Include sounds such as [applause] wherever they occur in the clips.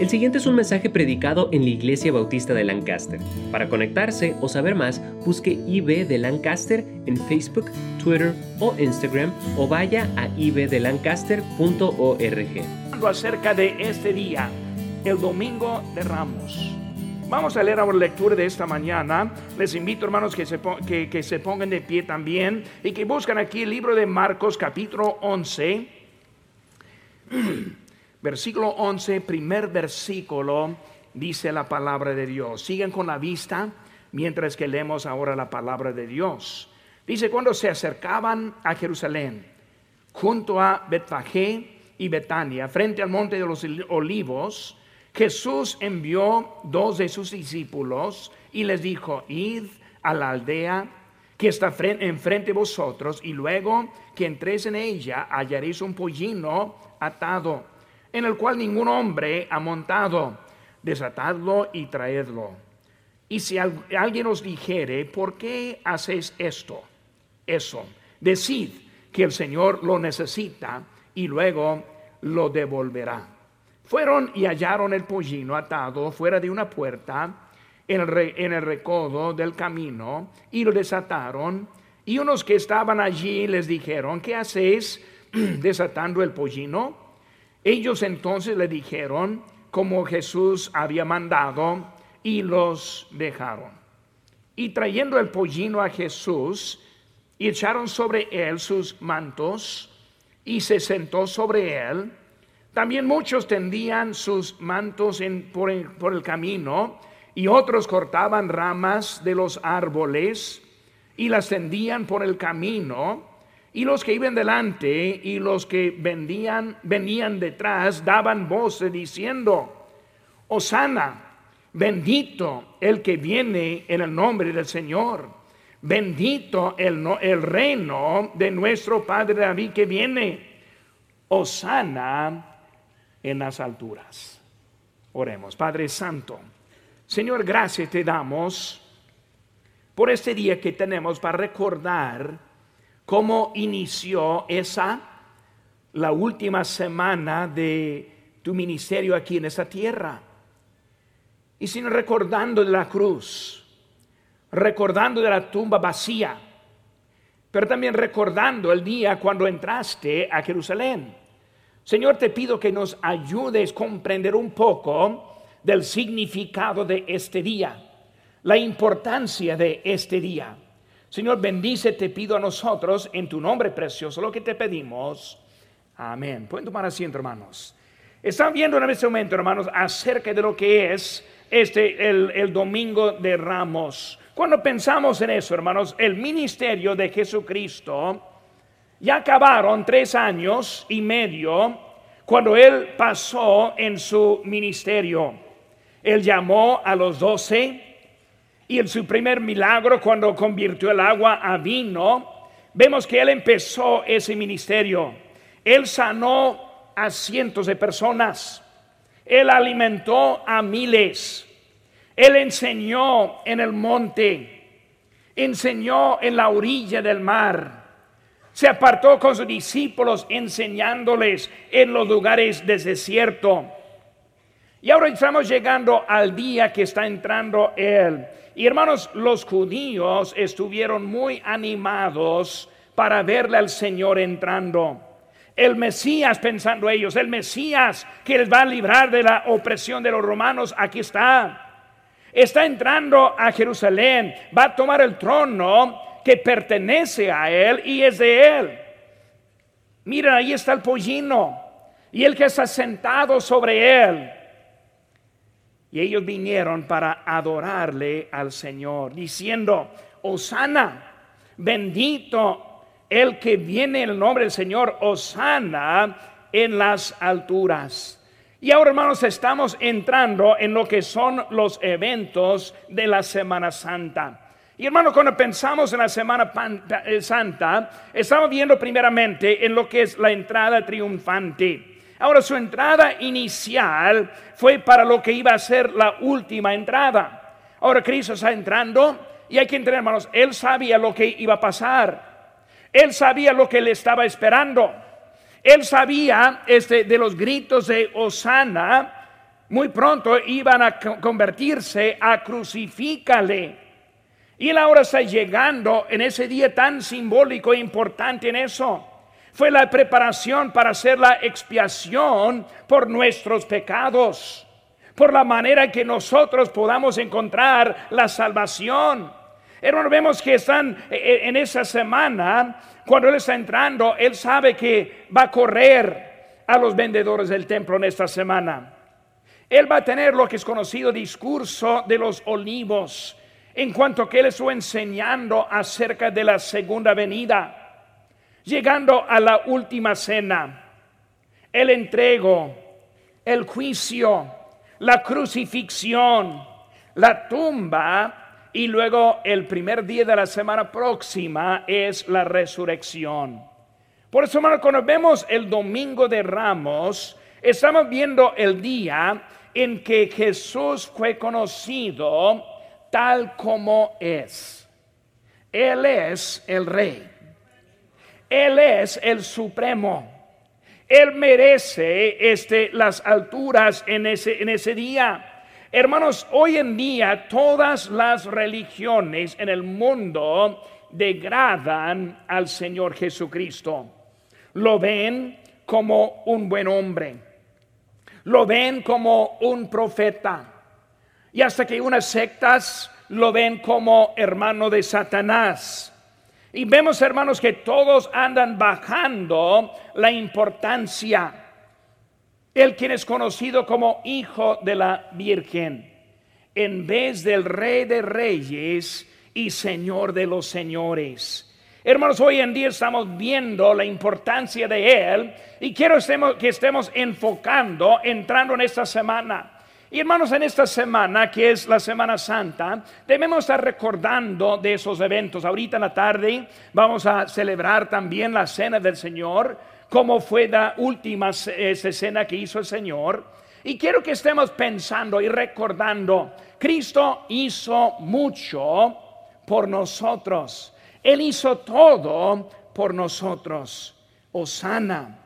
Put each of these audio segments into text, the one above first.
El siguiente es un mensaje predicado en la Iglesia Bautista de Lancaster. Para conectarse o saber más, busque IB de Lancaster en Facebook, Twitter o Instagram o vaya a ibdelancaster.org. Acerca de este día, el domingo de Ramos. Vamos a leer ahora la lectura de esta mañana. Les invito, hermanos, que se, que, que se pongan de pie también y que buscan aquí el libro de Marcos, capítulo 11. [clears throat] Versículo 11, primer versículo, dice la palabra de Dios. Sigan con la vista mientras que leemos ahora la palabra de Dios. Dice, cuando se acercaban a Jerusalén, junto a Betfagé y Betania, frente al monte de los olivos, Jesús envió dos de sus discípulos y les dijo, id a la aldea que está enfrente de vosotros y luego que entréis en ella hallaréis un pollino atado en el cual ningún hombre ha montado. Desatadlo y traedlo. Y si alguien os dijere, ¿por qué hacéis esto? Eso. Decid que el Señor lo necesita y luego lo devolverá. Fueron y hallaron el pollino atado fuera de una puerta en el, en el recodo del camino y lo desataron. Y unos que estaban allí les dijeron, ¿qué hacéis [clears throat] desatando el pollino? Ellos entonces le dijeron como Jesús había mandado y los dejaron. Y trayendo el pollino a Jesús, echaron sobre él sus mantos y se sentó sobre él. También muchos tendían sus mantos por, el camino y otros cortaban ramas de los árboles y las tendían por el camino. Y los que iban delante y los que vendían, venían detrás daban voces diciendo, Osana, bendito el que viene en el nombre del Señor, bendito el, el reino de nuestro Padre David que viene, Osana en las alturas. Oremos, Padre Santo, Señor, gracias te damos por este día que tenemos para recordar cómo inició esa, la última semana de tu ministerio aquí en esta tierra. Y sin recordando de la cruz, recordando de la tumba vacía, pero también recordando el día cuando entraste a Jerusalén. Señor, te pido que nos ayudes a comprender un poco del significado de este día, la importancia de este día. Señor, bendice, te pido a nosotros en tu nombre precioso lo que te pedimos. Amén. Pueden tomar asiento, hermanos. Están viendo en este momento, hermanos, acerca de lo que es este el, el domingo de Ramos. Cuando pensamos en eso, hermanos, el ministerio de Jesucristo ya acabaron tres años y medio cuando él pasó en su ministerio. Él llamó a los doce y en su primer milagro, cuando convirtió el agua a vino, vemos que él empezó ese ministerio. Él sanó a cientos de personas. Él alimentó a miles. Él enseñó en el monte. Enseñó en la orilla del mar. Se apartó con sus discípulos enseñándoles en los lugares de desierto. Y ahora estamos llegando al día que está entrando Él. Y hermanos, los judíos estuvieron muy animados para verle al Señor entrando. El Mesías, pensando ellos, el Mesías que les va a librar de la opresión de los romanos, aquí está. Está entrando a Jerusalén, va a tomar el trono que pertenece a Él y es de Él. Miren, ahí está el pollino y el que está sentado sobre Él. Y ellos vinieron para adorarle al Señor, diciendo, Osana, bendito el que viene en el nombre del Señor, Osana en las alturas. Y ahora, hermanos, estamos entrando en lo que son los eventos de la Semana Santa. Y hermanos, cuando pensamos en la Semana eh, Santa, estamos viendo primeramente en lo que es la entrada triunfante. Ahora su entrada inicial fue para lo que iba a ser la última entrada. Ahora Cristo está entrando y hay que entender, hermanos, él sabía lo que iba a pasar. Él sabía lo que le estaba esperando. Él sabía este, de los gritos de Osana muy pronto iban a convertirse a crucifícale. Y él ahora está llegando en ese día tan simbólico e importante en eso. Fue la preparación para hacer la expiación por nuestros pecados, por la manera que nosotros podamos encontrar la salvación. Hermano, vemos que están eh, eh, en esa semana, cuando Él está entrando, Él sabe que va a correr a los vendedores del templo en esta semana. Él va a tener lo que es conocido discurso de los olivos, en cuanto que Él estuvo enseñando acerca de la segunda venida llegando a la última cena, el entrego, el juicio, la crucifixión, la tumba y luego el primer día de la semana próxima es la resurrección. Por eso, hermano, cuando vemos el domingo de Ramos, estamos viendo el día en que Jesús fue conocido tal como es. Él es el rey. Él es el supremo. Él merece este, las alturas en ese, en ese día. Hermanos, hoy en día todas las religiones en el mundo degradan al Señor Jesucristo. Lo ven como un buen hombre. Lo ven como un profeta. Y hasta que unas sectas lo ven como hermano de Satanás. Y vemos, hermanos, que todos andan bajando la importancia. El quien es conocido como hijo de la Virgen, en vez del rey de reyes y señor de los señores. Hermanos, hoy en día estamos viendo la importancia de Él y quiero que estemos enfocando, entrando en esta semana y hermanos, en esta semana, que es la Semana Santa, debemos estar recordando de esos eventos. Ahorita en la tarde vamos a celebrar también la Cena del Señor, como fue la última cena que hizo el Señor. Y quiero que estemos pensando y recordando, Cristo hizo mucho por nosotros. Él hizo todo por nosotros. Osana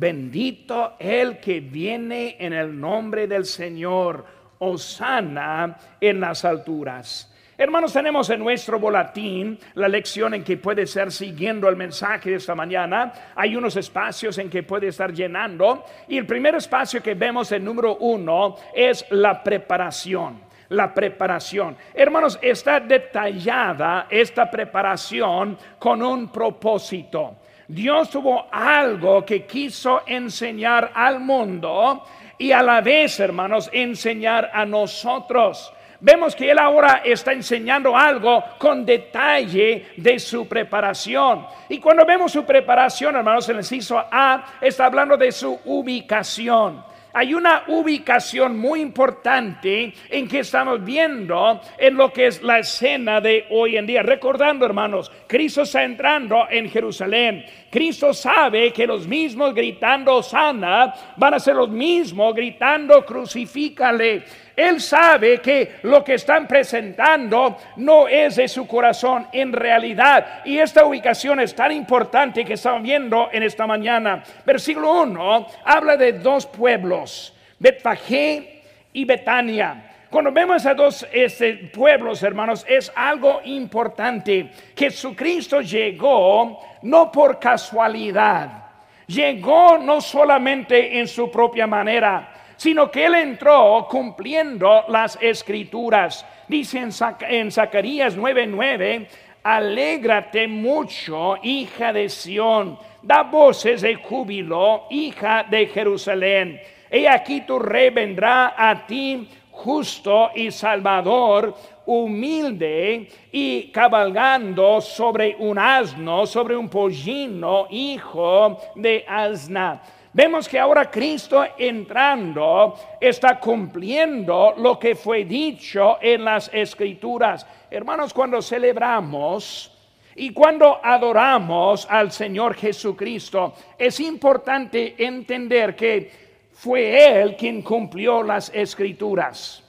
Bendito el que viene en el nombre del Señor. Osana en las alturas. Hermanos, tenemos en nuestro boletín la lección en que puede ser siguiendo el mensaje de esta mañana. Hay unos espacios en que puede estar llenando. Y el primer espacio que vemos, el número uno, es la preparación. La preparación. Hermanos, está detallada esta preparación con un propósito. Dios tuvo algo que quiso enseñar al mundo y a la vez, hermanos, enseñar a nosotros. Vemos que Él ahora está enseñando algo con detalle de su preparación. Y cuando vemos su preparación, hermanos, el inciso A está hablando de su ubicación hay una ubicación muy importante en que estamos viendo en lo que es la escena de hoy en día. Recordando, hermanos, Cristo está entrando en Jerusalén. Cristo sabe que los mismos gritando sana van a ser los mismos gritando crucifícale. Él sabe que lo que están presentando no es de su corazón en realidad. Y esta ubicación es tan importante que estamos viendo en esta mañana. Versículo 1 habla de dos pueblos, Betfagé y Betania. Cuando vemos a dos este, pueblos, hermanos, es algo importante. Jesucristo llegó no por casualidad, llegó no solamente en su propia manera, sino que él entró cumpliendo las escrituras. Dice en, en Zacarías 9:9, alégrate mucho, hija de Sión, da voces de júbilo, hija de Jerusalén. He aquí tu rey vendrá a ti justo y salvador, humilde y cabalgando sobre un asno, sobre un pollino, hijo de asna. Vemos que ahora Cristo entrando está cumpliendo lo que fue dicho en las escrituras. Hermanos, cuando celebramos y cuando adoramos al Señor Jesucristo, es importante entender que fue Él quien cumplió las escrituras.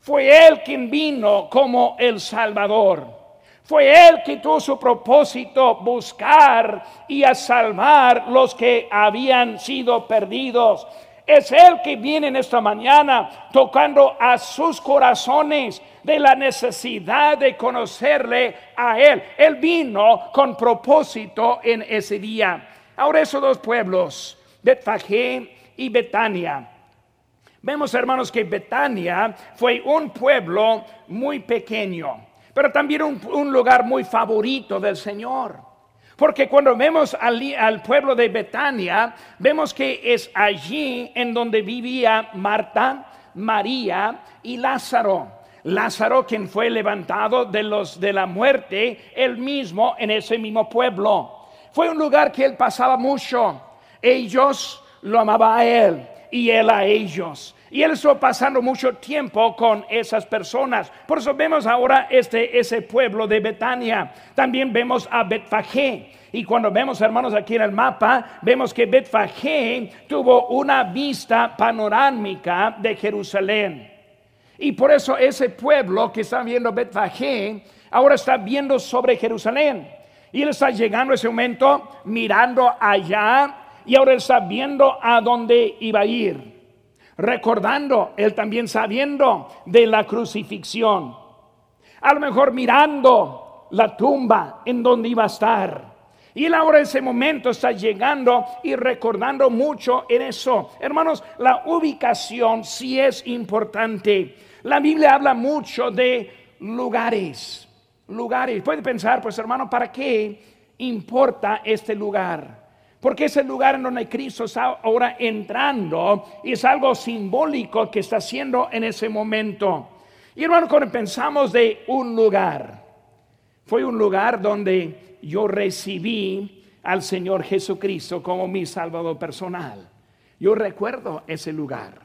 Fue Él quien vino como el Salvador. Fue Él que tuvo su propósito buscar y a salvar los que habían sido perdidos. Es Él que viene en esta mañana tocando a sus corazones de la necesidad de conocerle a Él. Él vino con propósito en ese día. Ahora esos dos pueblos, Betfagé y Betania. Vemos, hermanos, que Betania fue un pueblo muy pequeño, pero también un, lugar muy favorito del Señor. Porque cuando vemos al, pueblo de Betania, vemos que es allí en donde vivía Marta, María y Lázaro. Lázaro, quien fue levantado de los de la muerte, él mismo en ese mismo pueblo. Fue un lugar que él pasaba mucho. Ellos lo amaban a él y él a ellos. Y él estuvo pasando mucho tiempo con esas personas. Por eso vemos ahora este, ese pueblo de Betania. También vemos a Betfagé. Y cuando vemos, hermanos, aquí en el mapa, vemos que Betfagé tuvo una vista panorámica de Jerusalén. Y por eso ese pueblo que está viendo Betfagé ahora está viendo sobre Jerusalén. Y él está llegando ese momento mirando allá y ahora está viendo a dónde iba a ir. Recordando, él también sabiendo de la crucifixión. A lo mejor mirando la tumba en donde iba a estar. Y él ahora ese momento está llegando y recordando mucho en eso. Hermanos, la ubicación sí es importante. La Biblia habla mucho de lugares lugares. Puede pensar, pues hermano, ¿para qué importa este lugar? Porque es el lugar en donde Cristo está ahora entrando y es algo simbólico que está haciendo en ese momento. Y hermano, cuando pensamos de un lugar, fue un lugar donde yo recibí al Señor Jesucristo como mi Salvador personal. Yo recuerdo ese lugar.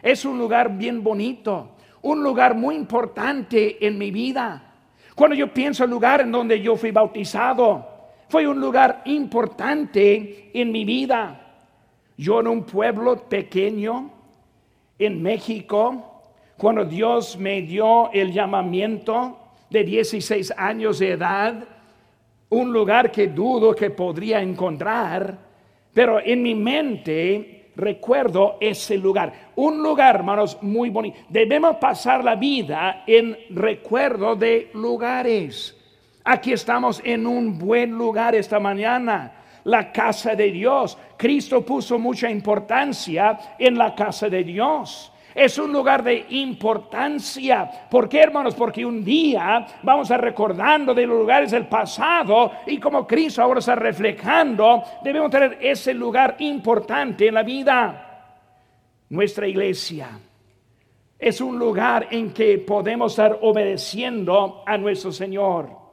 Es un lugar bien bonito, un lugar muy importante en mi vida. Cuando yo pienso el lugar en donde yo fui bautizado, fue un lugar importante en mi vida. Yo en un pueblo pequeño en México, cuando Dios me dio el llamamiento de 16 años de edad, un lugar que dudo que podría encontrar, pero en mi mente recuerdo ese lugar. Un lugar, hermanos, muy bonito. Debemos pasar la vida en recuerdo de lugares. Aquí estamos en un buen lugar esta mañana. La casa de Dios. Cristo puso mucha importancia en la casa de Dios es un lugar de importancia. ¿Por qué, hermanos? Porque un día vamos a recordando de los lugares del pasado y como Cristo ahora está reflejando, debemos tener ese lugar importante en la vida. Nuestra iglesia es un lugar en que podemos estar obedeciendo a nuestro Señor.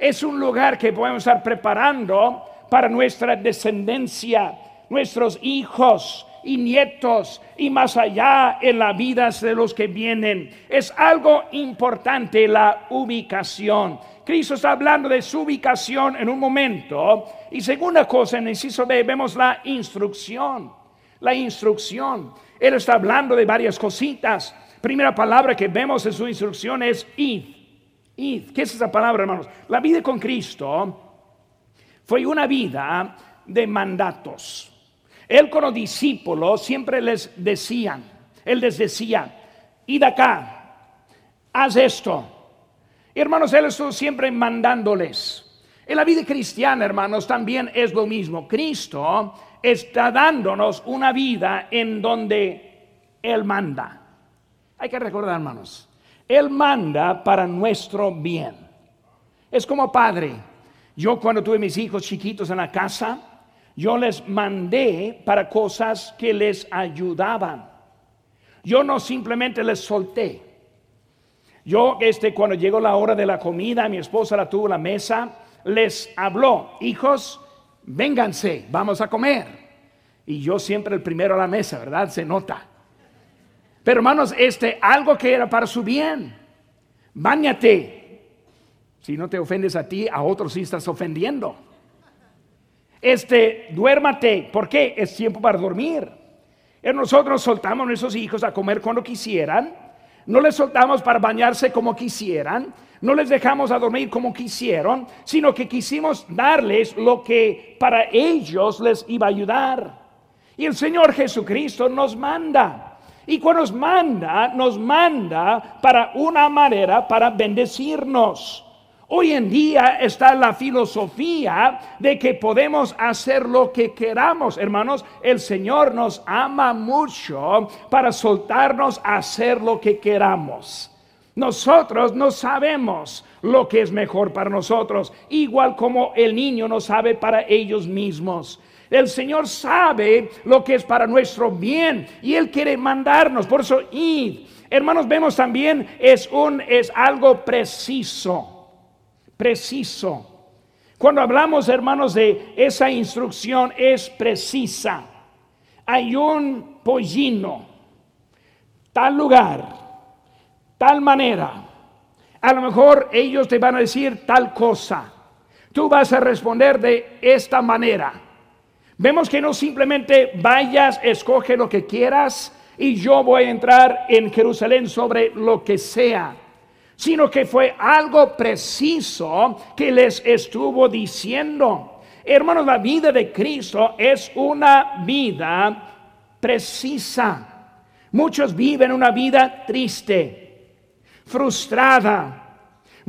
Es un lugar que podemos estar preparando para nuestra descendencia, nuestros hijos, y nietos y más allá en la vida de los que vienen. Es algo importante la ubicación. Cristo está hablando de su ubicación en un momento. Y segunda cosa, en el inciso B, vemos la instrucción. La instrucción. Él está hablando de varias cositas. Primera palabra que vemos en su instrucción es id. ¿Qué es esa palabra, hermanos? La vida con Cristo fue una vida de mandatos. Él con los discípulos siempre les decían, él les decía, id acá, haz esto. hermanos, él estuvo siempre mandándoles. En la vida cristiana, hermanos, también es lo mismo. Cristo está dándonos una vida en donde Él manda. Hay que recordar, hermanos, Él manda para nuestro bien. Es como padre. Yo cuando tuve mis hijos chiquitos en la casa, yo les mandé para cosas que les ayudaban. Yo no simplemente les solté. Yo, este, cuando llegó la hora de la comida, mi esposa la tuvo en la mesa, les habló, hijos, vénganse, vamos a comer. Y yo siempre el primero a la mesa, ¿verdad? Se nota. Pero hermanos, este, algo que era para su bien. Báñate. Si no te ofendes a ti, a otros sí estás ofendiendo. Este, duérmate, ¿por qué? Es tiempo para dormir. Y nosotros soltamos a nuestros hijos a comer cuando quisieran, no les soltamos para bañarse como quisieran, no les dejamos a dormir como quisieron, sino que quisimos darles lo que para ellos les iba a ayudar. Y el Señor Jesucristo nos manda. Y cuando nos manda, nos manda para una manera para bendecirnos. Hoy en día está la filosofía de que podemos hacer lo que queramos. Hermanos, el Señor nos ama mucho para soltarnos a hacer lo que queramos. Nosotros no sabemos lo que es mejor para nosotros, igual como el niño no sabe para ellos mismos. El Señor sabe lo que es para nuestro bien y Él quiere mandarnos. Por eso, id. Hermanos, vemos también es un es algo preciso preciso. Cuando hablamos, hermanos, de esa instrucción es precisa. Hay un pollino, tal lugar, tal manera. A lo mejor ellos te van a decir tal cosa. Tú vas a responder de esta manera. Vemos que no simplemente vayas, escoge lo que quieras y yo voy a entrar en Jerusalén sobre lo que sea sino que fue algo preciso que les estuvo diciendo. Hermanos, la vida de Cristo es una vida precisa. Muchos viven una vida triste, frustrada,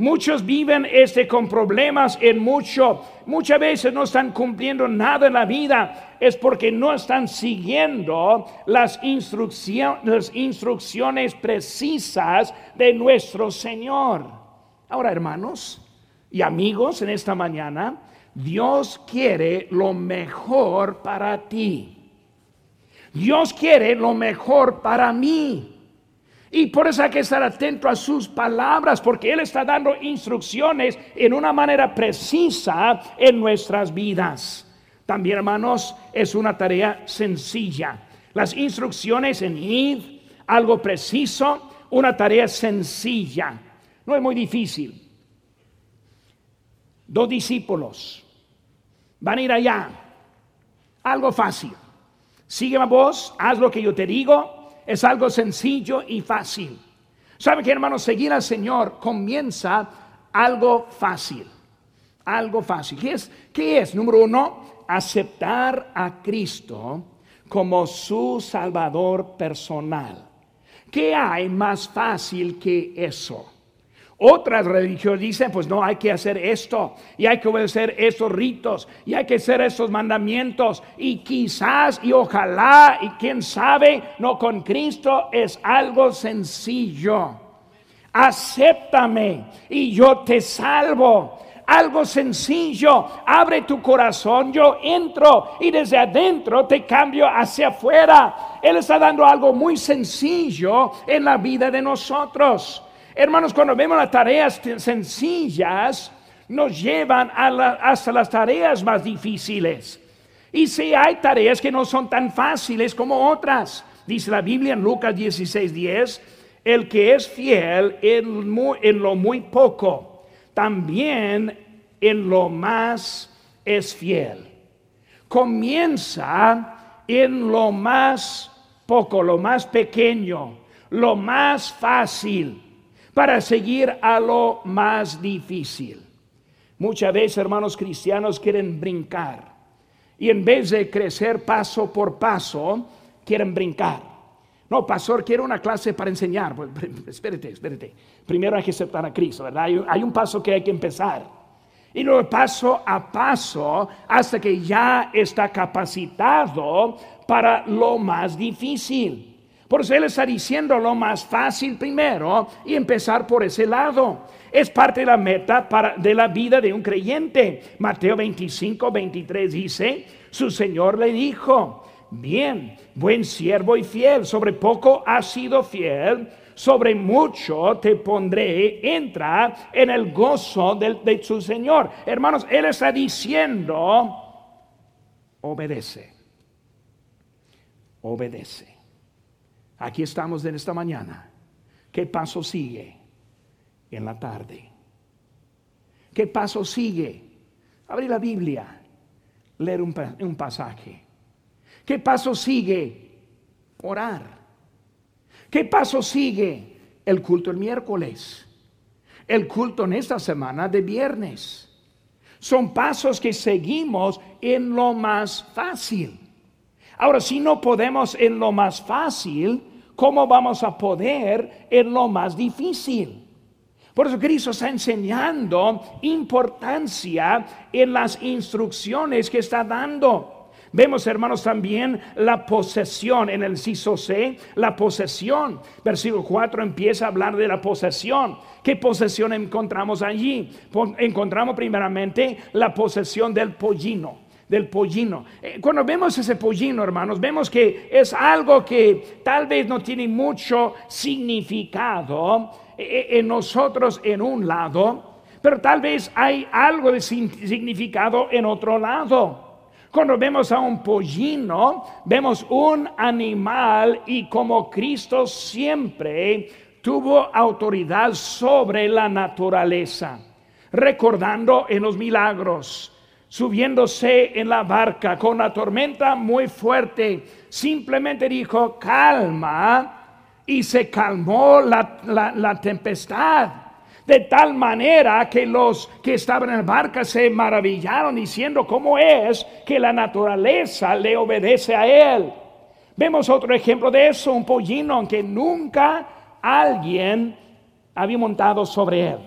Muchos viven este con problemas en mucho. Muchas veces no están cumpliendo nada en la vida. Es porque no están siguiendo las, las instrucciones precisas de nuestro Señor. Ahora, hermanos y amigos, en esta mañana, Dios quiere lo mejor para ti. Dios quiere lo mejor para mí. Y por eso hay que estar atento a sus palabras, porque Él está dando instrucciones en una manera precisa en nuestras vidas. También, hermanos, es una tarea sencilla. Las instrucciones en id, algo preciso, una tarea sencilla. No es muy difícil. Dos discípulos van a ir allá. Algo fácil. Sigue a vos, haz lo que yo te digo es algo sencillo y fácil. ¿Sabe que hermanos? Seguir al Señor comienza algo fácil. Algo fácil. ¿Qué es? ¿Qué es? Número uno, aceptar a Cristo como su Salvador personal. ¿Qué hay más fácil que eso? Otras religiones dicen, pues no, hay que hacer esto y hay que obedecer esos ritos y hay que hacer esos mandamientos y quizás y ojalá y quién sabe, no con Cristo es algo sencillo. Acéptame y yo te salvo. Algo sencillo, abre tu corazón, yo entro y desde adentro te cambio hacia afuera. Él está dando algo muy sencillo en la vida de nosotros. Hermanos, cuando vemos las tareas sencillas, nos llevan hasta las tareas más difíciles. Y si hay tareas que no son tan fáciles como otras, dice la Biblia en Lucas 16, 10, el que es fiel en lo muy poco, también en lo más es fiel. Comienza en lo más poco, lo más pequeño, lo más fácil para seguir a lo más difícil. Muchas veces, hermanos cristianos, quieren brincar. Y en vez de crecer paso por paso, quieren brincar. No, pastor, quiero una clase para enseñar. Pues, [laughs] espérate, espérate. Primero hay que aceptar a Cristo, ¿verdad? Hay, hay un paso que hay que empezar. Y luego paso a paso hasta que ya está capacitado para lo más difícil. Por eso Él está diciendo lo más fácil primero y empezar por ese lado. Es parte de la meta de la vida de un creyente. Mateo 25, 23 dice, su Señor le dijo, bien, buen siervo y fiel, sobre poco has sido fiel, sobre mucho te pondré, entra en el gozo de, de su Señor. Hermanos, Él está diciendo, obedece, obedece. Aquí estamos en esta mañana. ¿Qué paso sigue? En la tarde. ¿Qué paso sigue? Abrir la Biblia, leer un, pasaje. ¿Qué paso sigue? Orar. ¿Qué paso sigue? El culto el miércoles. El culto en esta semana de viernes. Son pasos que seguimos en lo más fácil. Ahora, si no podemos en lo más fácil, ¿cómo vamos a poder en lo más difícil? Por eso Cristo está enseñando importancia en las instrucciones que está dando. Vemos, hermanos, también la posesión en el ciso C, la posesión. Versículo 4 empieza a hablar de la posesión. ¿Qué posesión encontramos allí? Encontramos primeramente la posesión del pollino del pollino. Eh, cuando vemos ese pollino, hermanos, vemos que es algo que tal vez no tiene mucho significado eh, en nosotros en un lado, pero tal vez hay algo de significado en otro lado. Cuando vemos a un pollino, vemos un animal y como Cristo siempre tuvo autoridad sobre la naturaleza, recordando en los milagros, subiéndose en la barca con la tormenta muy fuerte, simplemente dijo, calma, y se calmó la, tempestad. De tal manera que los que estaban en la barca se maravillaron diciendo cómo es que la naturaleza le obedece a él. Vemos otro ejemplo de eso, un pollino que nunca alguien había montado sobre él.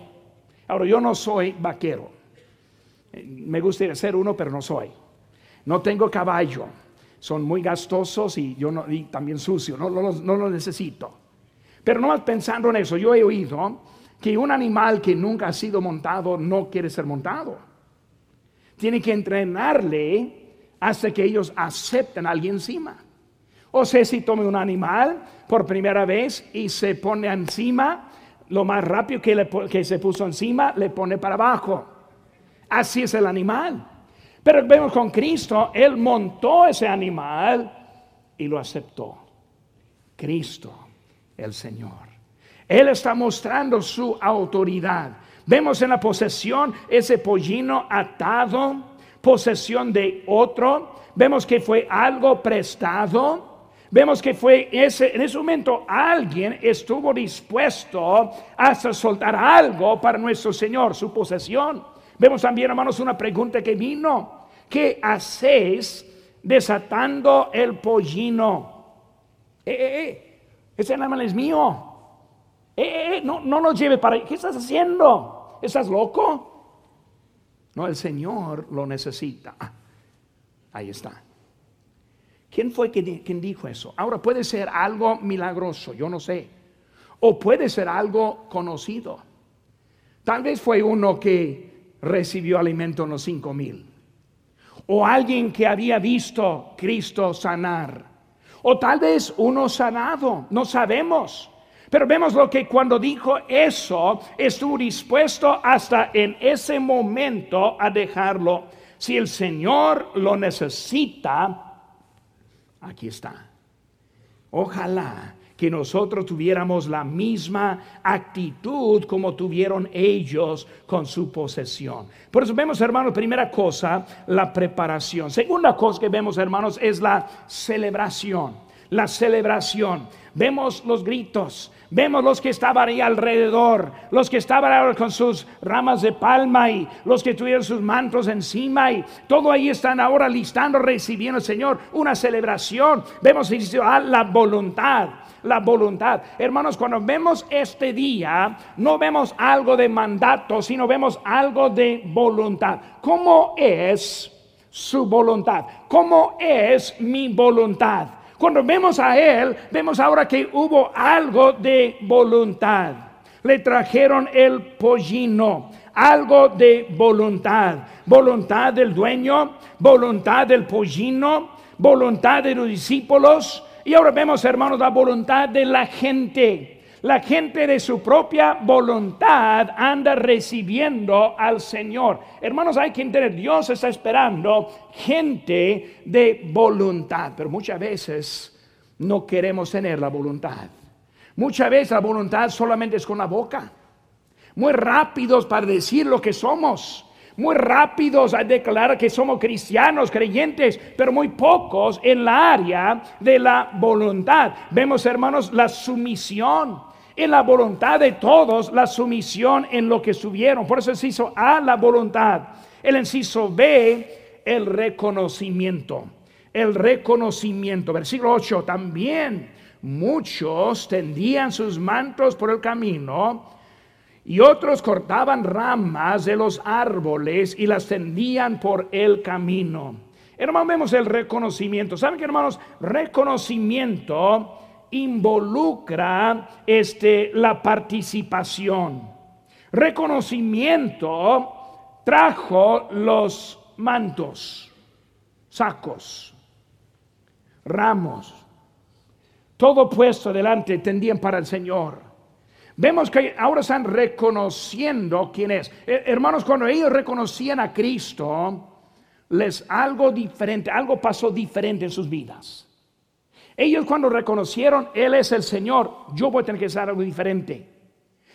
Ahora, yo no soy vaquero. Me gustaría ser uno, pero no soy. No tengo caballo. Son muy gastosos y yo también sucio. No, no, necesito. Pero no pensando en eso, yo he oído que un animal que nunca ha sido montado no quiere ser montado. Tiene que entrenarle hasta que ellos acepten a alguien encima. O sea, si tome un animal por primera vez y se pone encima, lo más rápido que, que se puso encima, le pone para abajo. Así es el animal. Pero vemos con Cristo, Él montó ese animal y lo aceptó. Cristo, el Señor. Él está mostrando su autoridad. Vemos en la posesión ese pollino atado, posesión de otro. Vemos que fue algo prestado. Vemos que fue ese, en ese momento alguien estuvo dispuesto hasta soltar algo para nuestro Señor, su posesión. Vemos también, hermanos, una pregunta que vino. ¿Qué hacéis desatando el pollino? Eh, eh, eh, ese animal es mío. No, no nos lleve para... ¿Qué estás haciendo? ¿Estás loco? No, el Señor lo necesita. Ah, ahí está. ¿Quién fue quien dijo eso? Ahora puede ser algo milagroso, yo no sé. O puede ser algo conocido. Tal vez fue uno que recibió alimento en los cinco mil. O alguien que había visto Cristo sanar. O tal vez uno sanado, no sabemos. Pero vemos lo que cuando dijo eso, estuvo dispuesto hasta en ese momento a dejarlo. Si el Señor lo necesita, aquí está. Ojalá que nosotros tuviéramos la misma actitud como tuvieron ellos con su posesión. Por eso vemos, hermanos, primera cosa, la preparación. Segunda cosa que vemos, hermanos, es la celebración. La celebración. Vemos los gritos, Vemos los que estaban ahí alrededor, los que estaban con sus ramas de palma y los que tuvieron sus mantos encima y todo ahí están ahora listando, recibiendo, Señor, una celebración. Vemos ah, la voluntad, la voluntad. Hermanos, cuando vemos este día, no vemos algo de mandato, sino vemos algo de voluntad. ¿Cómo es su voluntad? ¿Cómo es mi voluntad? Cuando vemos a Él, vemos ahora que hubo algo de voluntad. Le trajeron el pollino, algo de voluntad. Voluntad del dueño, voluntad del pollino, voluntad de los discípulos. Y ahora vemos, hermanos, la voluntad de la gente la gente de su propia voluntad anda recibiendo al Señor. Hermanos, hay que entender, Dios está esperando gente de voluntad, pero muchas veces no queremos tener la voluntad. Muchas veces la voluntad solamente es con la boca. Muy rápidos para decir lo que somos. Muy rápidos a declarar que somos cristianos, creyentes, pero muy pocos en la área de la voluntad. Vemos, hermanos, la sumisión en la voluntad de todos la sumisión en lo que subieron. Por eso el inciso A, la voluntad. El inciso B, el reconocimiento. el reconocimiento. Versículo 8, también muchos tendían sus mantos por el camino y otros cortaban ramas de los árboles y las tendían por el camino. Hermanos, vemos el reconocimiento. ¿Saben qué, hermanos? Reconocimiento involucra este, la participación. Reconocimiento trajo los mantos, sacos, ramos, todo puesto delante tendían para el Señor. Vemos que ahora están reconociendo quién es. Eh, hermanos, cuando ellos reconocían a Cristo, les algo diferente, algo pasó diferente en sus vidas. Ellos cuando reconocieron, Él es el Señor, yo voy a tener que hacer algo diferente.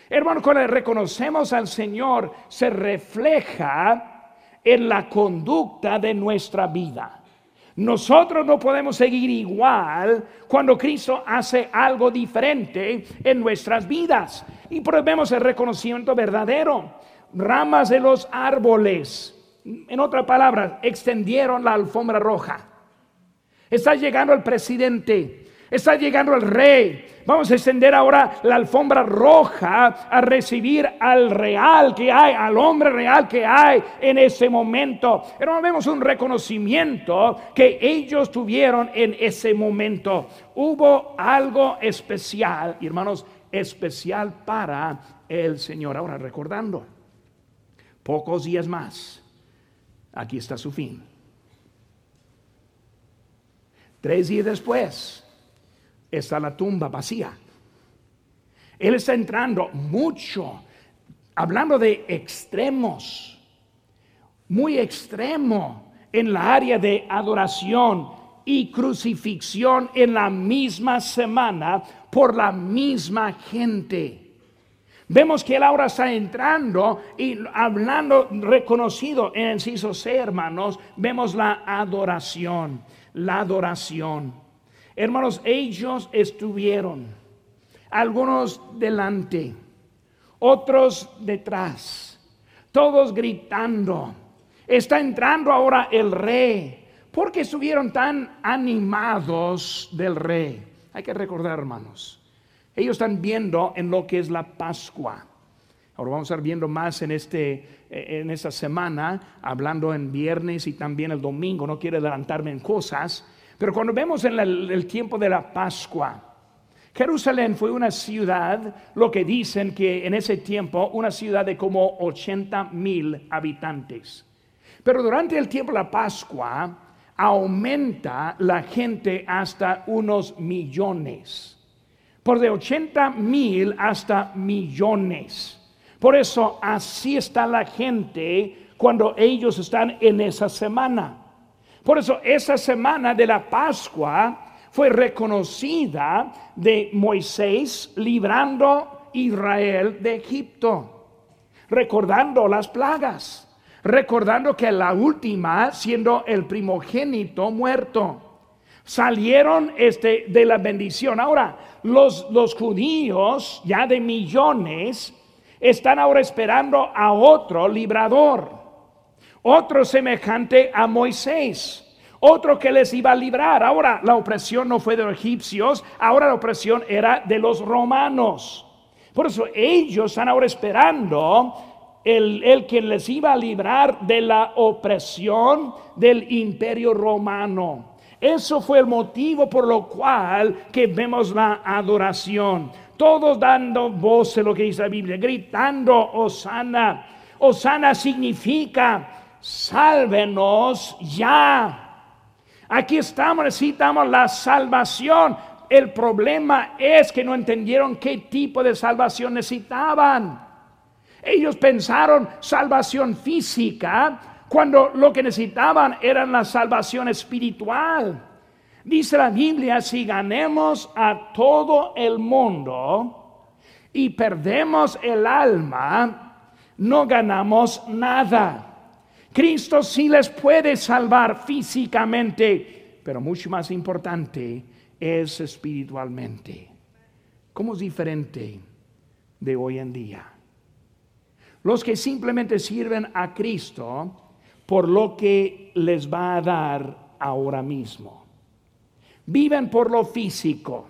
Hermanos, cuando reconocemos al Señor, se refleja en la conducta de nuestra vida. Nosotros no podemos seguir igual cuando Cristo hace algo diferente en nuestras vidas. Y vemos el reconocimiento verdadero. Ramas de los árboles, en otra palabra, extendieron la alfombra roja. Está llegando el presidente, está llegando el rey. Vamos a extender ahora la alfombra roja a recibir al real que hay, al hombre real que hay en ese momento. Pero vemos un reconocimiento que ellos tuvieron en ese momento. Hubo algo especial, hermanos, especial para el Señor. Ahora recordando, pocos días más, aquí está su fin. Tres días después está la tumba vacía. Él está entrando mucho, hablando de extremos, muy extremo en la área de adoración y crucifixión en la misma semana por la misma gente. Vemos que él ahora está entrando y hablando reconocido en el inciso C, hermanos, vemos la adoración la adoración. Hermanos, ellos estuvieron, algunos delante, otros detrás, todos gritando. Está entrando ahora el rey. porque estuvieron tan animados del rey? Hay que recordar, hermanos. Ellos están viendo en lo que es la Pascua. Ahora vamos a estar viendo más en, este, en esta semana, hablando en viernes y también el domingo. No quiero adelantarme en cosas, pero cuando vemos en el, tiempo de la Pascua, Jerusalén fue una ciudad, lo que dicen que en ese tiempo, una ciudad de como 80 mil habitantes. Pero durante el tiempo de la Pascua, aumenta la gente hasta unos millones. Por de 80 mil hasta millones. Por eso así está la gente cuando ellos están en esa semana. Por eso esa semana de la Pascua fue reconocida de Moisés librando Israel de Egipto, recordando las plagas, recordando que la última siendo el primogénito muerto. Salieron este, de la bendición. Ahora, los, los judíos, ya de millones, están ahora esperando a otro librador, otro semejante a Moisés, otro que les iba a librar. Ahora la opresión no fue de los egipcios, ahora la opresión era de los romanos. Por eso ellos están ahora esperando el, el, que les iba a librar de la opresión del imperio romano. Eso fue el motivo por lo cual que vemos la adoración todos dando voz en lo que dice la Biblia, gritando, Osana. Osana significa, sálvenos ya. Aquí estamos, necesitamos la salvación. El problema es que no entendieron qué tipo de salvación necesitaban. Ellos pensaron salvación física cuando lo que necesitaban era la salvación espiritual. Dice la Biblia, si ganemos a todo el mundo y perdemos el alma, no ganamos nada. Cristo sí les puede salvar físicamente, pero mucho más importante es espiritualmente. ¿Cómo es diferente de hoy en día? Los que simplemente sirven a Cristo por lo que les va a dar ahora mismo. Viven por lo físico,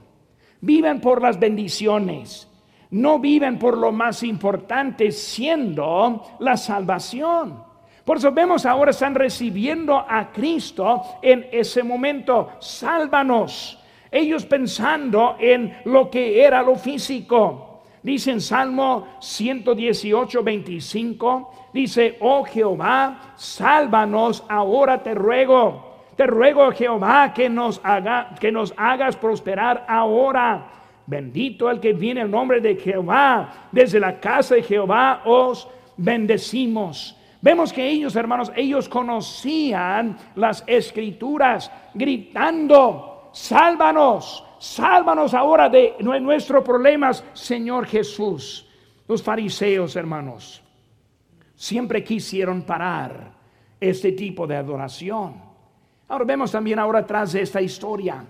viven por las bendiciones, no viven por lo más importante siendo la salvación. Por eso vemos ahora están recibiendo a Cristo en ese momento. Sálvanos. Ellos pensando en lo que era lo físico. Dice en Salmo 118, 25, dice, oh Jehová, sálvanos, ahora te ruego. Te ruego, Jehová, que nos, haga, que nos hagas prosperar ahora. Bendito el que viene en nombre de Jehová. Desde la casa de Jehová os bendecimos. Vemos que ellos, hermanos, ellos conocían las escrituras gritando, sálvanos, sálvanos ahora de nuestros problemas, Señor Jesús. Los fariseos, hermanos, siempre quisieron parar este tipo de adoración. Ahora vemos también ahora atrás de esta historia,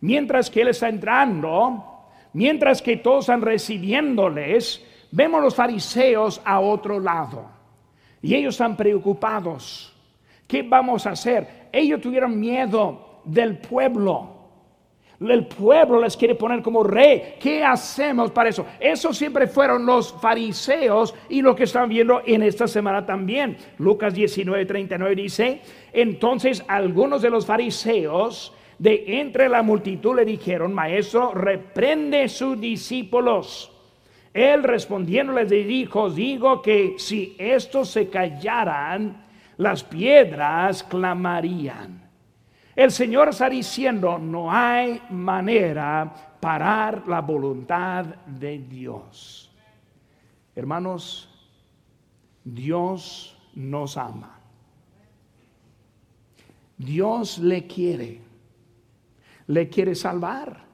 mientras que Él está entrando, mientras que todos están recibiéndoles, vemos los fariseos a otro lado. Y ellos están preocupados. ¿Qué vamos a hacer? Ellos tuvieron miedo del pueblo. El pueblo les quiere poner como rey. ¿Qué hacemos para eso? Eso siempre fueron los fariseos y lo que están viendo en esta semana también. Lucas 19, 39 dice, entonces algunos de los fariseos de entre la multitud le dijeron, maestro, reprende sus discípulos. Él respondiendo les dijo, digo que si estos se callaran, las piedras clamarían. El Señor está diciendo, no hay manera parar la voluntad de Dios. Hermanos, Dios nos ama. Dios le quiere. Le quiere salvar.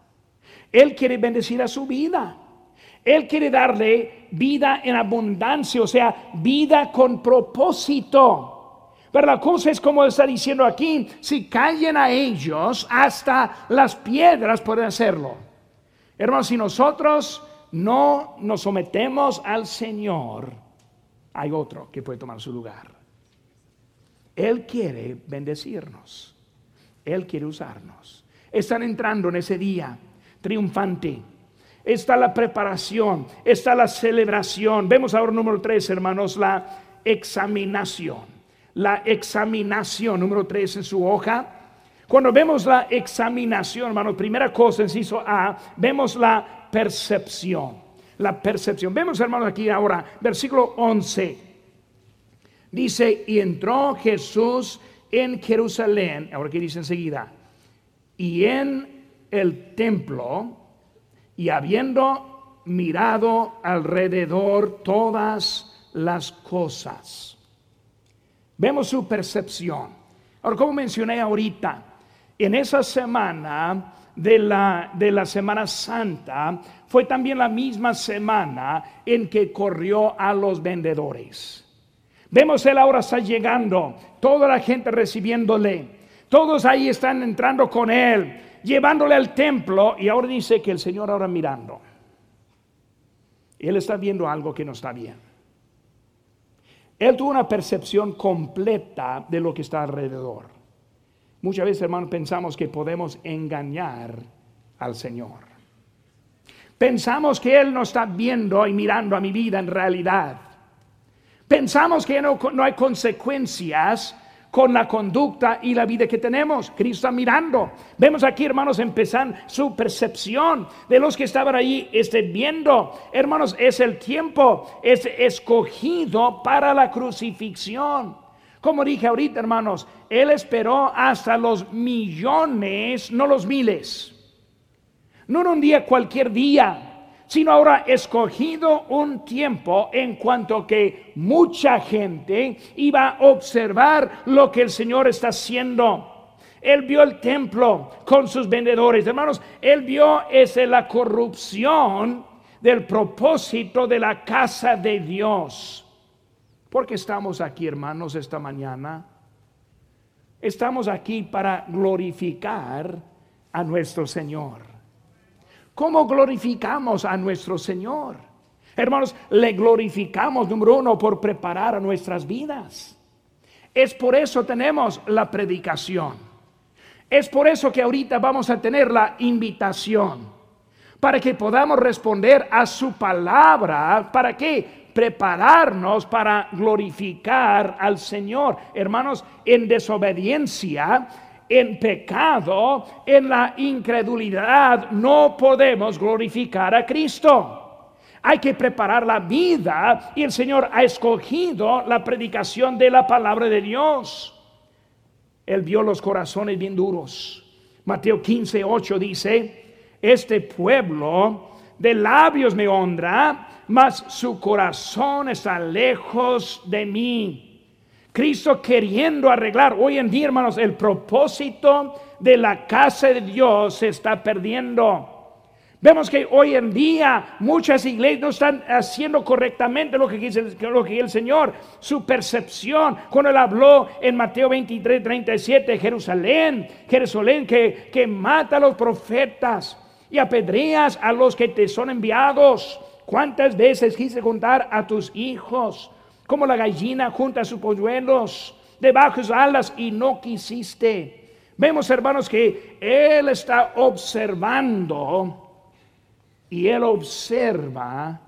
Él quiere bendecir a su vida. Él quiere darle vida en abundancia, o sea, vida con propósito. Pero la cosa es como está diciendo aquí, si callen a ellos, hasta las piedras pueden hacerlo. Hermanos, si nosotros no nos sometemos al Señor, hay otro que puede tomar su lugar. Él quiere bendecirnos. Él quiere usarnos. Están entrando en ese día triunfante está la preparación, está la celebración. Vemos ahora número tres, hermanos, la examinación. La examinación, número tres en su hoja. Cuando vemos la examinación, hermanos, primera cosa, inciso A, vemos la percepción. La percepción. Vemos, hermanos, aquí ahora, versículo 11. Dice, y entró Jesús en Jerusalén, ahora que dice enseguida, y en el templo, y habiendo mirado alrededor todas las cosas. Vemos su percepción. Ahora, como mencioné ahorita, en esa semana de la, de la Semana Santa fue también la misma semana en que corrió a los vendedores. Vemos él ahora está llegando, toda la gente recibiéndole, todos ahí están entrando con él llevándole al templo y ahora dice que el Señor ahora mirando. Él está viendo algo que no está bien. Él tuvo una percepción completa de lo que está alrededor. Muchas veces, hermanos, pensamos que podemos engañar al Señor. Pensamos que Él no está viendo y mirando a mi vida en realidad. Pensamos que no, no hay consecuencias con la conducta y la vida que tenemos. Cristo está mirando. Vemos aquí, hermanos, empezar su percepción de los que estaban ahí este, viendo. Hermanos, es el tiempo, es escogido para la crucifixión. Como dije ahorita, hermanos, Él esperó hasta los millones, no los miles. No en un día cualquier día sino ahora escogido un tiempo en cuanto que mucha gente iba a observar lo que el Señor está haciendo. Él vio el templo con sus vendedores. Hermanos, él vio esa la corrupción del propósito de la casa de Dios. Porque estamos aquí, hermanos, esta mañana. Estamos aquí para glorificar a nuestro Señor. ¿Cómo glorificamos a nuestro Señor? Hermanos, le glorificamos, número uno, por preparar nuestras vidas. Es por eso tenemos la predicación. Es por eso que ahorita vamos a tener la invitación para que podamos responder a su palabra. ¿Para qué? Prepararnos para glorificar al Señor. Hermanos, en desobediencia, en pecado, en la incredulidad, no podemos glorificar a Cristo. Hay que preparar la vida y el Señor ha escogido la predicación de la palabra de Dios. Él vio los corazones bien duros. Mateo 15, 8 dice, este pueblo de labios me honra, mas su corazón está lejos de mí. Cristo queriendo arreglar hoy en día, hermanos, el propósito de la casa de Dios se está perdiendo. Vemos que hoy en día muchas iglesias no están haciendo correctamente lo que dice lo que el Señor, su percepción, cuando él habló en Mateo 23, 37, Jerusalén, Jerusalén que, que mata a los profetas y apedreas a los que te son enviados. ¿Cuántas veces quise contar a tus hijos como la gallina junta sus polluelos debajo de sus alas y no quisiste? Vemos, hermanos, que Él está observando y Él observa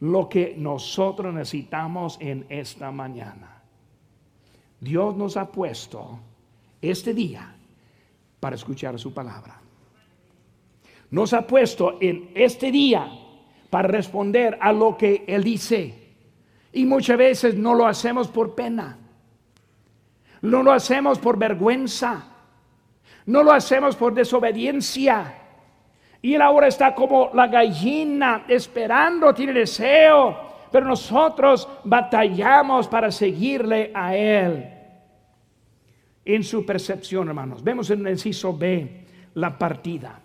lo que nosotros necesitamos en esta mañana. Dios nos ha puesto este día para escuchar su palabra. Nos ha puesto en este día para responder a lo que Él dice. Y muchas veces no lo hacemos por pena. No lo hacemos por vergüenza. No lo hacemos por desobediencia. Y él ahora está como la gallina esperando, tiene deseo, pero nosotros batallamos para seguirle a él. En su percepción, hermanos, vemos en el inciso B la partida.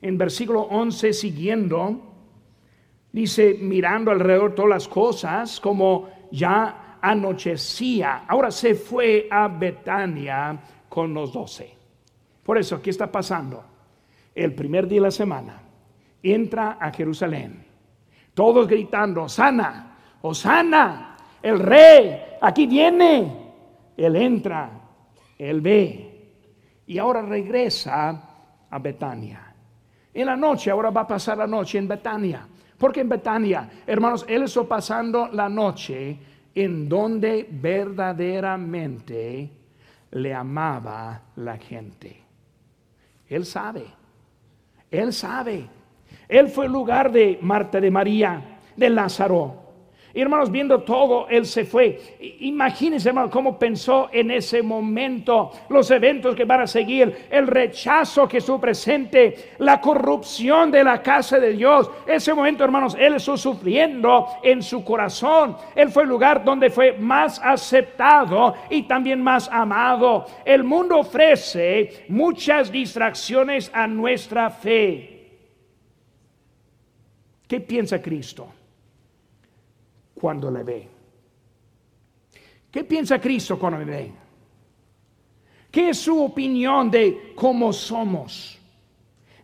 En versículo 11 siguiendo, dice, mirando alrededor todas las cosas, como ya anochecía. Ahora se fue a Betania con los doce. Por eso, ¿qué está pasando? el primer día de la semana, entra a Jerusalén. Todos gritando, sana, Osana, el rey, aquí viene. Él entra, él ve y ahora regresa a Betania. En la noche, ahora va a pasar la noche en Betania. Porque en Betania, hermanos, él está pasando la noche en donde verdaderamente le amaba la gente. Él sabe. Él sabe. Él fue el lugar de Marta, de María, de Lázaro. Hermanos, viendo todo, él se fue. Imagínense, hermanos, cómo pensó en ese momento los eventos que van a seguir, el rechazo que estuvo presente, la corrupción de la casa de Dios. Ese momento, hermanos, él estuvo sufriendo en su corazón. Él fue el lugar donde fue más aceptado y también más amado. El mundo ofrece muchas distracciones a nuestra fe. ¿Qué piensa Cristo? Cuando le ve. ¿Qué piensa Cristo cuando le ve? ¿Qué es su opinión de cómo somos?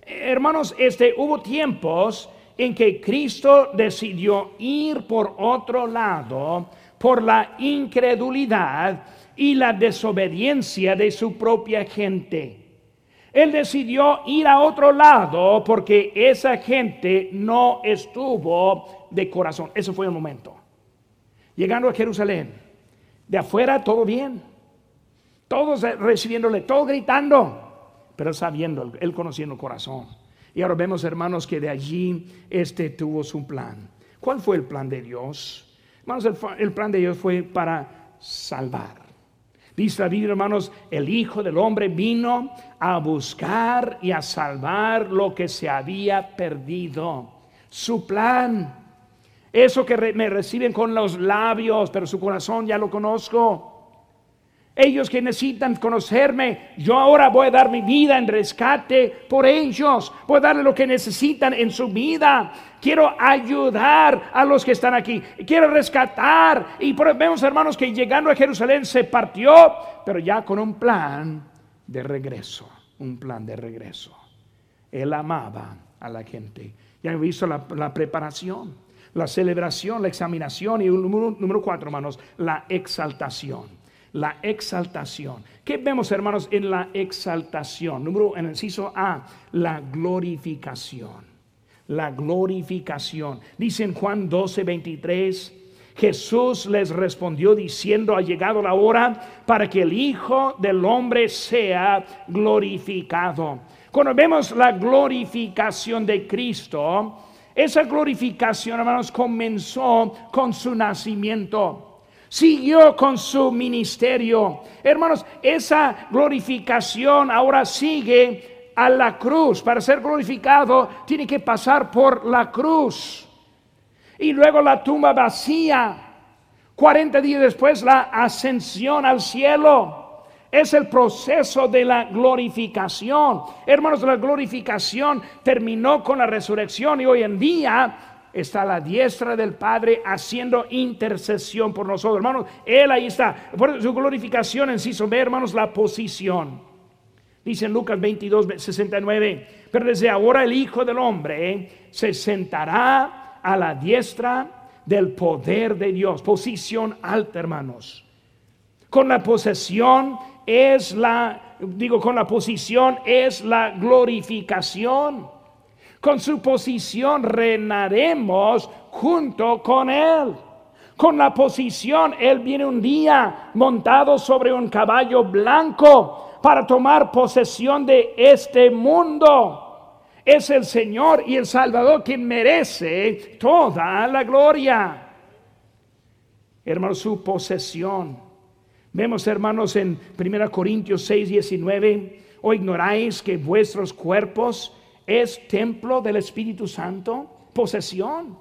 Hermanos, este, hubo tiempos en que Cristo decidió ir por otro lado por la incredulidad y la desobediencia de su propia gente. Él decidió ir a otro lado porque esa gente no estuvo de corazón. Ese fue el momento. Llegando a Jerusalén, de afuera todo bien, todos recibiéndole, todos gritando, pero sabiendo, él conociendo el corazón. Y ahora vemos, hermanos, que de allí este tuvo su plan. ¿Cuál fue el plan de Dios? Hermanos, el, plan de Dios fue para salvar. Dice la Biblia, hermanos, el Hijo del Hombre vino a buscar y a salvar lo que se había perdido. Su plan eso que me reciben con los labios, pero su corazón ya lo conozco. Ellos que necesitan conocerme, yo ahora voy a dar mi vida en rescate por ellos. Voy a darle lo que necesitan en su vida. Quiero ayudar a los que están aquí. Quiero rescatar. Y vemos, hermanos, que llegando a Jerusalén se partió, pero ya con un plan de regreso. Un plan de regreso. Él amaba a la gente. Ya he visto la, la preparación la celebración, la examinación y número, cuatro, hermanos, la exaltación. La exaltación. ¿Qué vemos, hermanos, en la exaltación? Número en el inciso A, la glorificación. La glorificación. Dice en Juan 12, 23. Jesús les respondió diciendo, ha llegado la hora para que el Hijo del Hombre sea glorificado. Cuando vemos la glorificación de Cristo, esa glorificación, hermanos, comenzó con su nacimiento siguió con su ministerio. Hermanos, esa glorificación ahora sigue a la cruz. Para ser glorificado tiene que pasar por la cruz. Y luego la tumba vacía. 40 días después la ascensión al cielo. Es el proceso de la glorificación. Hermanos, la glorificación terminó con la resurrección y hoy en día está a la diestra del Padre haciendo intercesión por nosotros. Hermanos, Él ahí está. Por su glorificación en sí, ve, hermanos, la posición. Dice en Lucas 22, 69, pero desde ahora el Hijo del Hombre se sentará a la diestra del poder de Dios. Posición alta, hermanos. Con la posesión es la, digo, con la posición es la glorificación. Con su posición reinaremos junto con Él. Con la posición, Él viene un día montado sobre un caballo blanco para tomar posesión de este mundo. Es el Señor y el Salvador quien merece toda la gloria. Hermano, su posesión Vemos, hermanos, en 1 Corintios 6, 19, o ignoráis que vuestros cuerpos es templo del Espíritu Santo, posesión.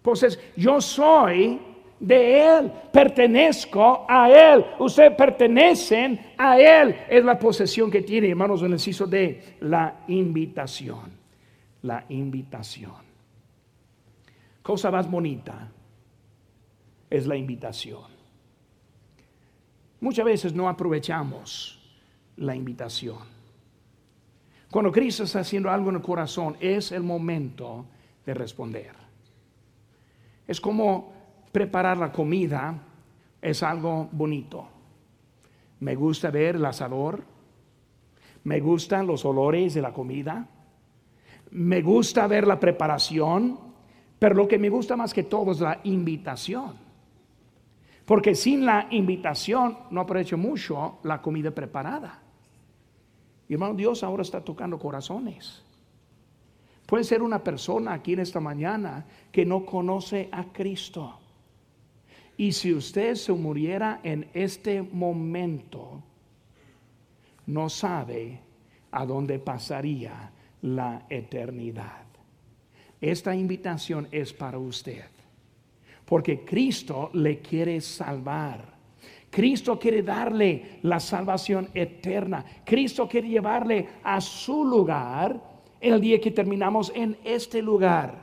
Pues yo soy de Él, pertenezco a Él, ustedes pertenecen a Él. Es la posesión que tiene, hermanos, en el inciso de la invitación. La invitación. Cosa más bonita es la invitación. Muchas veces no aprovechamos la invitación. Cuando Cristo está haciendo algo en el corazón, es el momento de responder. Es como preparar la comida, es algo bonito. Me gusta ver el asador, me gustan los olores de la comida, me gusta ver la preparación, pero lo que me gusta más que todo es la invitación. Porque sin la invitación no aprovecho mucho la comida preparada. Y hermano, Dios ahora está tocando corazones. Puede ser una persona aquí en esta mañana que no conoce a Cristo. Y si usted se muriera en este momento, no sabe a dónde pasaría la eternidad. Esta invitación es para usted. Porque Cristo le quiere salvar. Cristo quiere darle la salvación eterna. Cristo quiere llevarle a su lugar el día que terminamos en este lugar.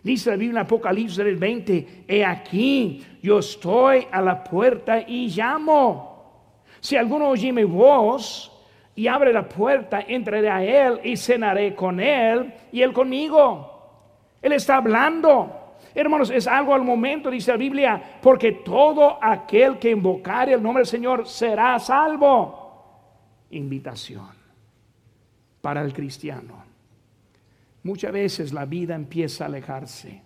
Dice la Biblia en Apocalipsis del 20, he aquí, yo estoy a la puerta y llamo. Si alguno oye mi voz y abre la puerta, entraré a él y cenaré con él y él conmigo. Él está hablando. Hermanos, es algo al momento, dice la Biblia, porque todo aquel que invocare el nombre del Señor será salvo. Invitación para el cristiano. Muchas veces la vida empieza a alejarse.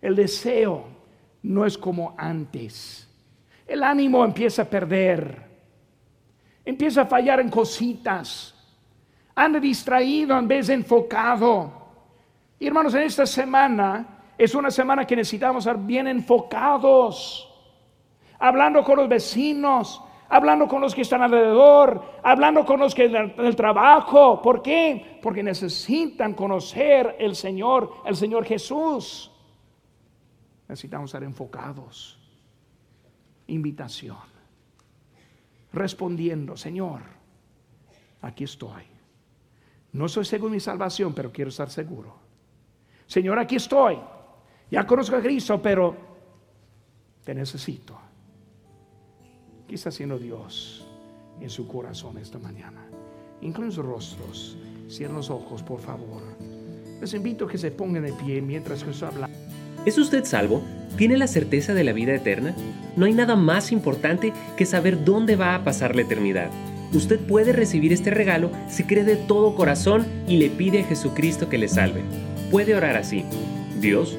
El deseo no es como antes. El ánimo empieza a perder. Empieza a fallar en cositas. Anda distraído en vez de enfocado. Y hermanos, en esta semana es una semana que necesitamos estar bien enfocados, hablando con los vecinos, hablando con los que están alrededor, hablando con los que en el trabajo. ¿Por qué? Porque necesitan conocer el Señor, el Señor Jesús. Necesitamos estar enfocados. Invitación. Respondiendo, Señor, aquí estoy. No soy seguro de mi salvación, pero quiero estar seguro. Señor, aquí estoy. Ya conozco a Cristo, pero te necesito. ¿Qué está haciendo Dios en su corazón esta mañana? Incluyen sus rostros, cierren los ojos, por favor. Les invito a que se pongan de pie mientras estoy hablando. ¿Es usted salvo? ¿Tiene la certeza de la vida eterna? No hay nada más importante que saber dónde va a pasar la eternidad. Usted puede recibir este regalo si cree de todo corazón y le pide a Jesucristo que le salve. Puede orar así. Dios,